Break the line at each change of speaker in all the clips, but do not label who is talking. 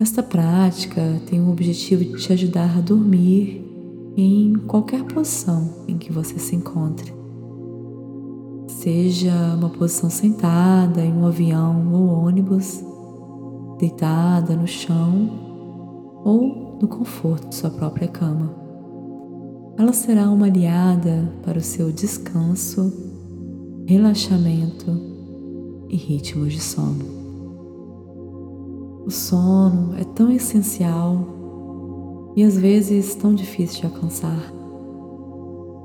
Esta prática tem o objetivo de te ajudar a dormir em qualquer posição em que você se encontre. Seja uma posição sentada em um avião ou ônibus, deitada no chão ou no conforto de sua própria cama. Ela será uma aliada para o seu descanso, relaxamento e ritmos de sono. O sono é tão essencial e às vezes tão difícil de alcançar.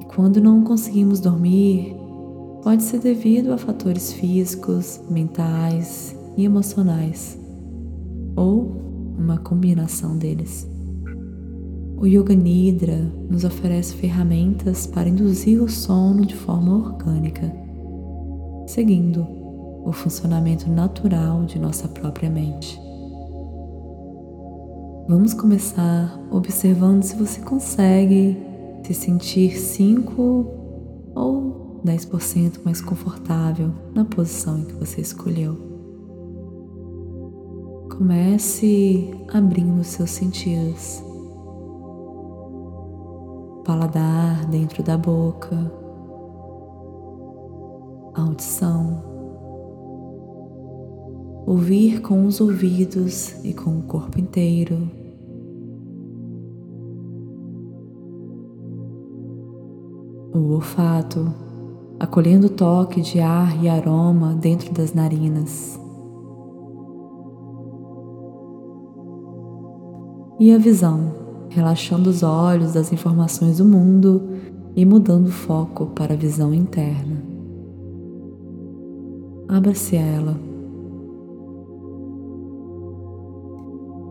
E quando não conseguimos dormir, pode ser devido a fatores físicos, mentais e emocionais, ou uma combinação deles. O Yoga Nidra nos oferece ferramentas para induzir o sono de forma orgânica, seguindo o funcionamento natural de nossa própria mente. Vamos começar observando se você consegue se sentir 5 ou 10% mais confortável na posição em que você escolheu. Comece abrindo seus sentidos. Paladar dentro da boca, audição ouvir com os ouvidos e com o corpo inteiro. O olfato, acolhendo o toque de ar e aroma dentro das narinas. E a visão, relaxando os olhos das informações do mundo e mudando o foco para a visão interna. Abra-se a ela.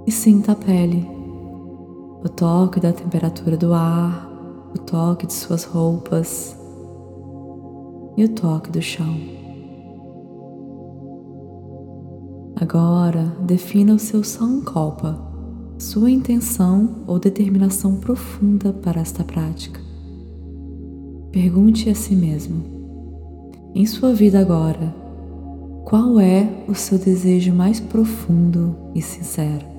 e sinta a pele, o toque da temperatura do ar, o toque de suas roupas e o toque do chão. Agora, defina o seu sankalpa, sua intenção ou determinação profunda para esta prática. Pergunte a si mesmo: em sua vida agora, qual é o seu desejo mais profundo e sincero?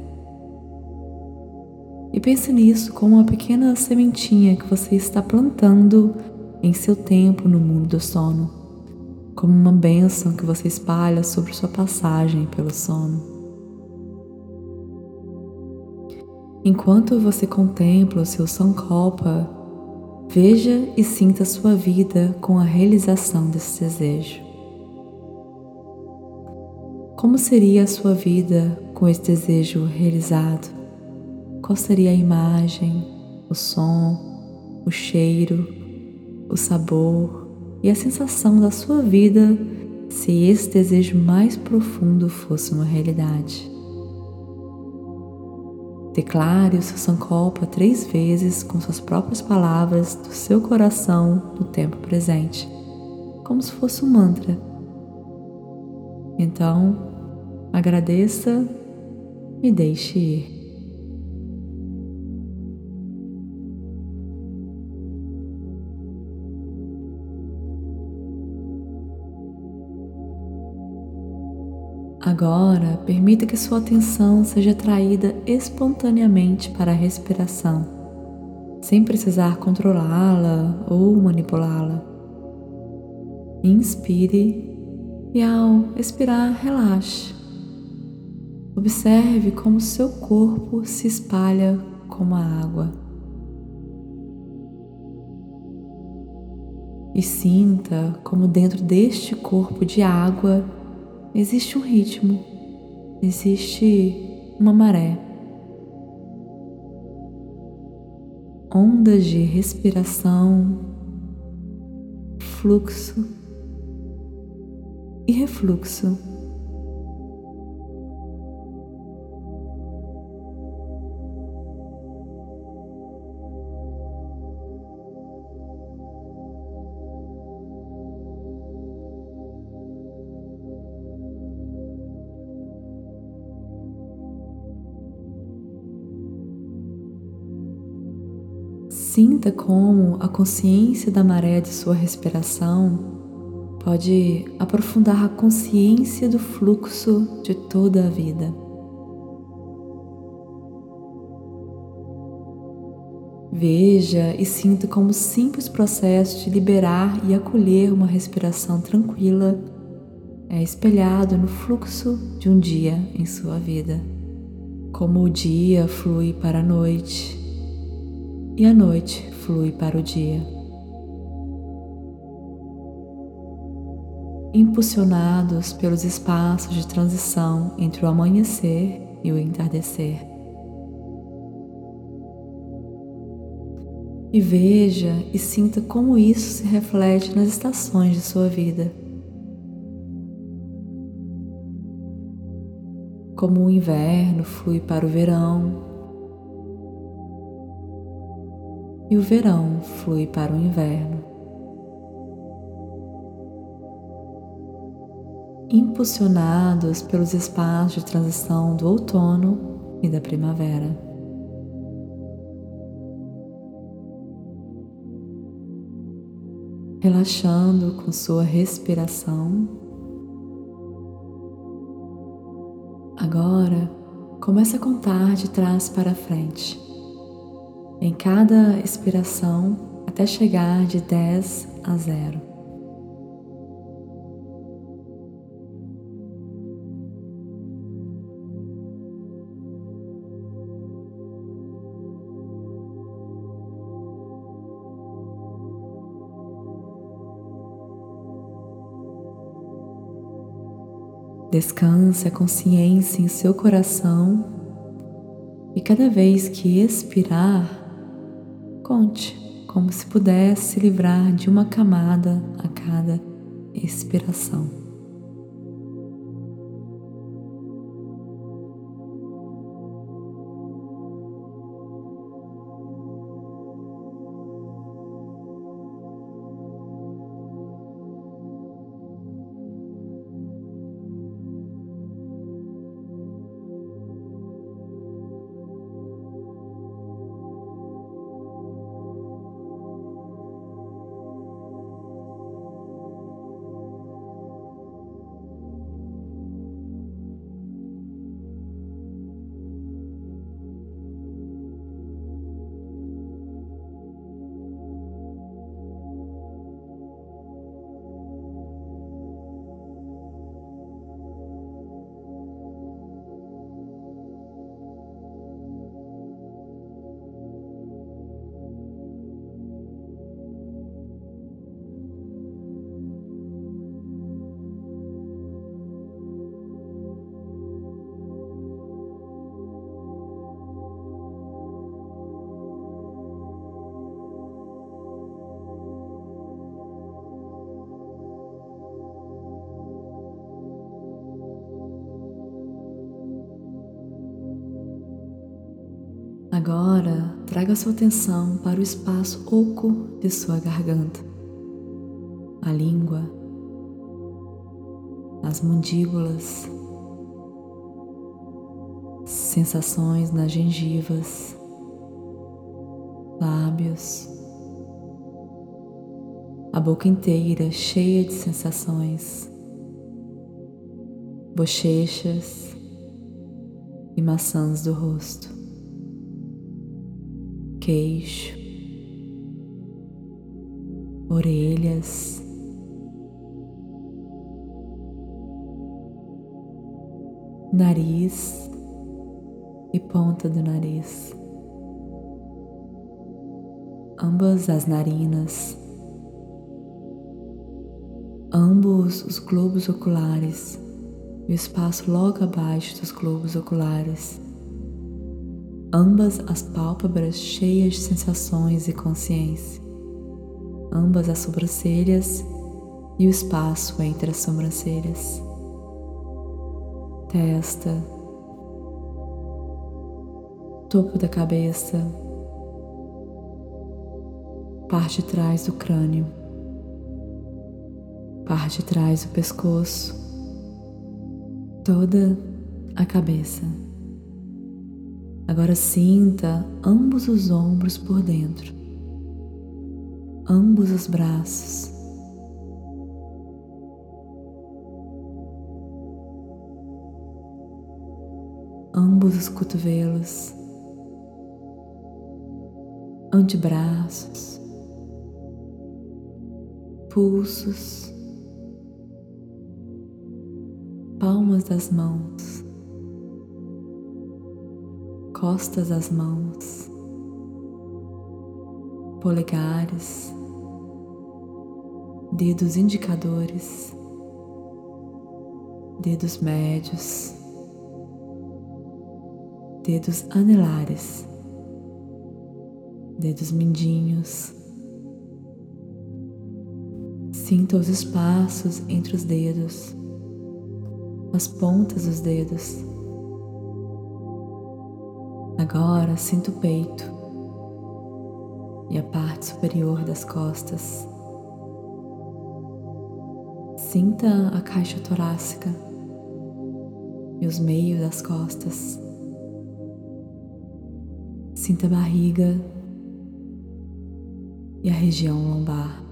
E pense nisso como uma pequena sementinha que você está plantando em seu tempo no mundo do sono, como uma bênção que você espalha sobre sua passagem pelo sono. Enquanto você contempla o seu Sankalpa, veja e sinta sua vida com a realização desse desejo. Como seria a sua vida com esse desejo realizado? Qual seria a imagem, o som, o cheiro, o sabor e a sensação da sua vida se esse desejo mais profundo fosse uma realidade. Declare o seu Sankopa três vezes com suas próprias palavras do seu coração no tempo presente, como se fosse um mantra. Então, agradeça e deixe ir. Agora, permita que sua atenção seja atraída espontaneamente para a respiração, sem precisar controlá-la ou manipulá-la. Inspire e, ao expirar, relaxe. Observe como seu corpo se espalha como a água. E sinta como dentro deste corpo de água existe um ritmo, existe uma maré. Ondas de respiração, fluxo e refluxo. Sinta como a consciência da maré de sua respiração pode aprofundar a consciência do fluxo de toda a vida. Veja e sinta como o simples processo de liberar e acolher uma respiração tranquila é espelhado no fluxo de um dia em sua vida. Como o dia flui para a noite, e a noite flui para o dia. Impulsionados pelos espaços de transição entre o amanhecer e o entardecer. e veja e sinta como isso se reflete nas estações de sua vida. Como o inverno flui para o verão e o verão flui para o inverno. Impulsionados pelos espaços de transição do outono e da primavera. relaxando com sua respiração. Agora, comece a contar de trás para frente. Em cada expiração, até chegar de 10 a 0. Descanse a consciência em seu coração e cada vez que expirar, conte como se pudesse se livrar de uma camada a cada expiração. Agora, traga sua atenção para o espaço oco de sua garganta, a língua, as mandíbulas, sensações nas gengivas, lábios, a boca inteira cheia de sensações, bochechas e maçãs do rosto queixo, orelhas, nariz e ponta do nariz, ambas as narinas, ambos os globos oculares e o espaço logo abaixo dos globos oculares ambas as pálpebras cheias de sensações e consciência, ambas as sobrancelhas e o espaço entre as sobrancelhas, testa, topo da cabeça, parte de trás do crânio, parte de trás do pescoço, toda a cabeça. Agora sinta ambos os ombros por dentro, ambos os braços. Ambos os cotovelos, antebraços, pulsos, palmas das mãos, costas das mãos, polegares, dedos indicadores, dedos médios, dedos anelares dedos mindinhos. Sinta os espaços entre os dedos, as pontas dos dedos. Agora sinta o peito e a parte superior das costas. Sinta a caixa torácica e os meios das costas. Sinta a barriga e a região lombar,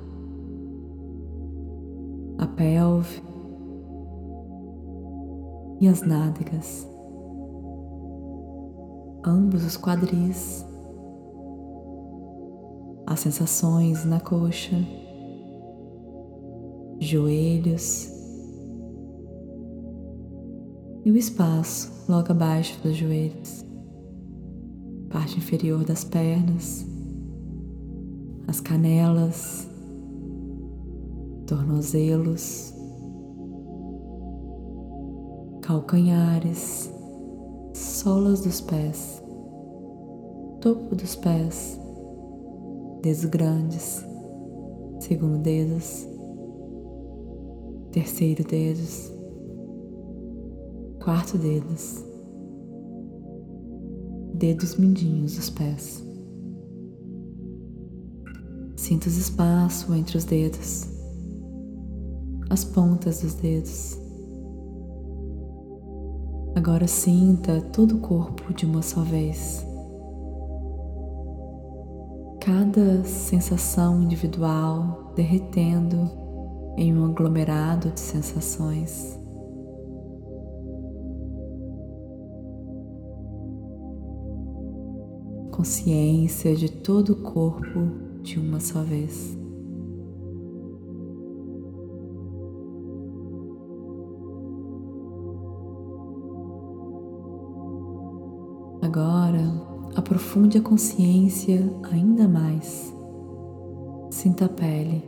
a pelve e as nádegas, ambos os quadris, as sensações na coxa, joelhos. E o espaço logo abaixo dos joelhos, parte inferior das pernas. As canelas, tornozelos, calcanhares, solas dos pés, topo dos pés, dedos grandes, segundo dedos, terceiro dedos, quarto dedos, dedos mindinhos dos pés. Sinta os espaços entre os dedos, as pontas dos dedos. Agora sinta todo o corpo de uma só vez. Cada sensação individual derretendo em um aglomerado de sensações. Consciência de todo o corpo de uma só vez. Aprofunde a consciência ainda mais. Sinta a pele.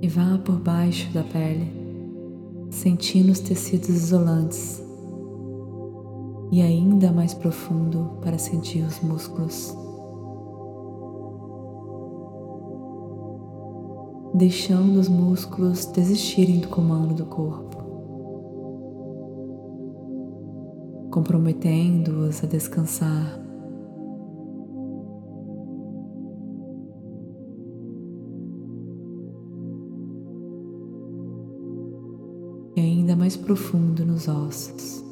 E vá por baixo da pele, sentindo os tecidos isolantes e ainda mais profundo para sentir os músculos. Deixando os músculos desistirem do comando do corpo, comprometendo-os a descansar. E ainda mais profundo nos ossos.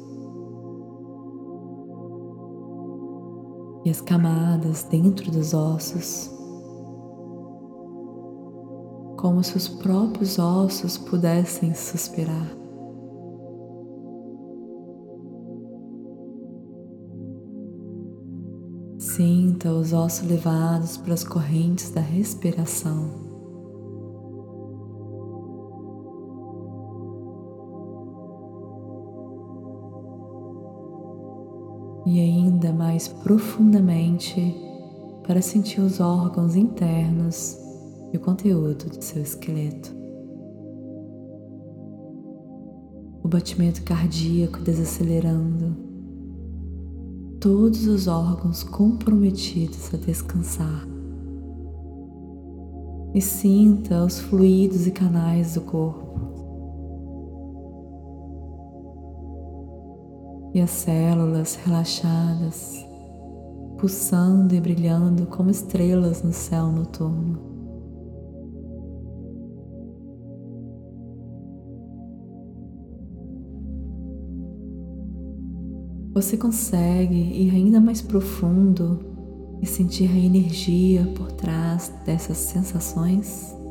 e as camadas dentro dos ossos, como se os próprios ossos pudessem suspirar. Sinta os ossos levados para as correntes da respiração. e ainda mais profundamente para sentir os órgãos internos e o conteúdo do seu esqueleto. O batimento cardíaco desacelerando, todos os órgãos comprometidos a descansar. E sinta os fluidos e canais do corpo e as células relaxadas, pulsando e brilhando como estrelas no céu noturno. Você consegue ir ainda mais profundo e sentir a energia por trás dessas sensações?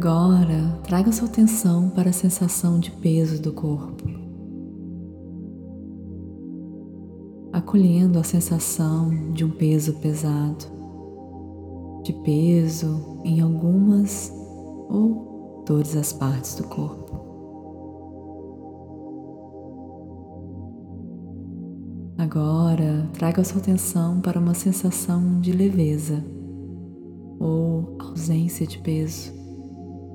Agora, traga sua atenção para a sensação de peso do corpo. Acolhendo a sensação de um peso pesado, de peso em algumas ou todas as partes do corpo. Agora, traga sua atenção para uma sensação de leveza ou ausência de peso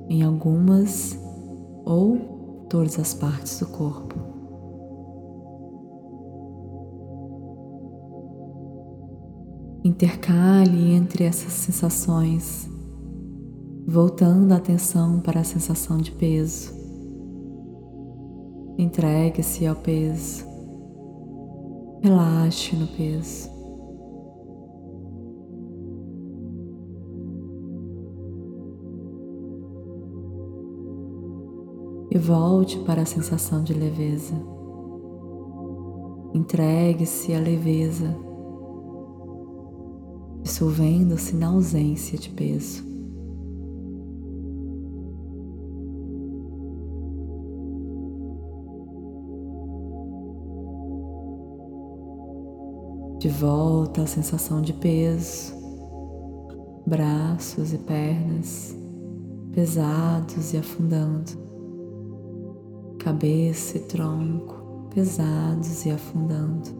em algumas ou todas as partes do corpo. Intercale entre essas sensações, voltando a atenção para a sensação de peso. Entregue-se ao peso. Relaxe no peso. E volte para a sensação de leveza. Entregue-se à leveza, dissolvendo-se na ausência de peso. de volta à sensação de peso, braços e pernas pesados e afundando, cabeça e tronco pesados e afundando.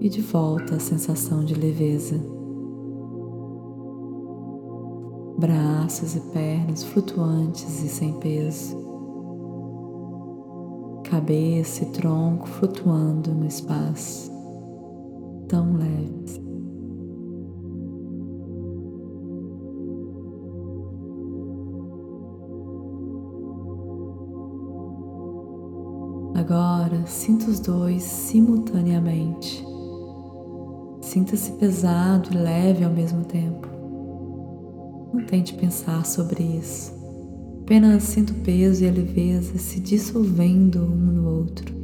E de volta à sensação de leveza. Braços e pernas flutuantes e sem peso cabeça e tronco flutuando no espaço, tão leves. Sinta os dois simultaneamente. Sinta-se pesado e leve ao mesmo tempo. Não tente pensar sobre isso. Apenas sinto o peso e a leveza se dissolvendo um no outro.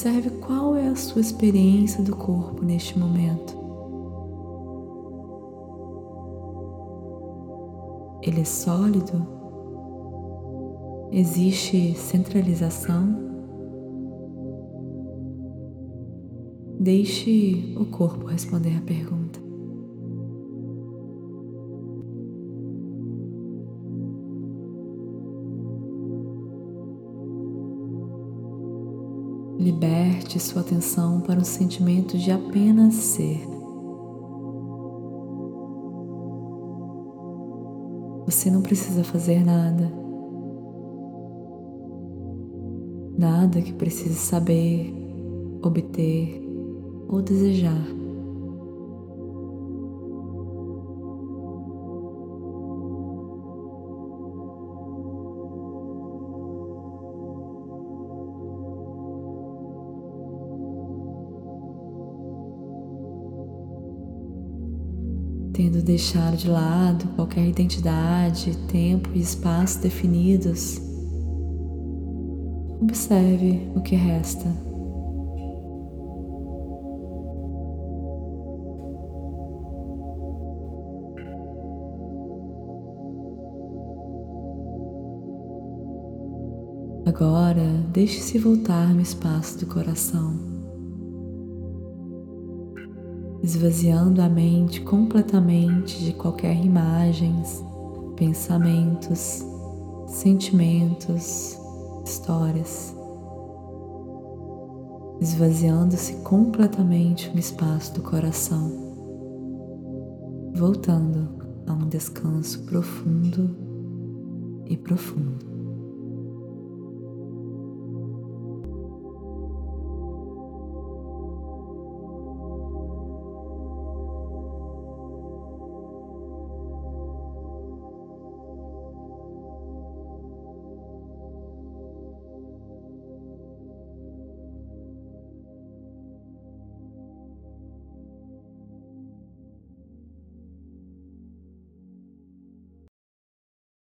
Observe qual é a sua experiência do corpo neste momento. Ele é sólido? Existe centralização? Deixe o corpo responder a pergunta. Liberte sua atenção para o sentimento de apenas ser. Você não precisa fazer nada. Nada que precise saber, obter ou desejar. Tendo deixado de lado qualquer identidade, tempo e espaço definidos, observe o que resta. Agora, deixe-se voltar no espaço do coração esvaziando a mente completamente de qualquer imagens, pensamentos, sentimentos, histórias, esvaziando-se completamente no espaço do coração, voltando a um descanso profundo e profundo.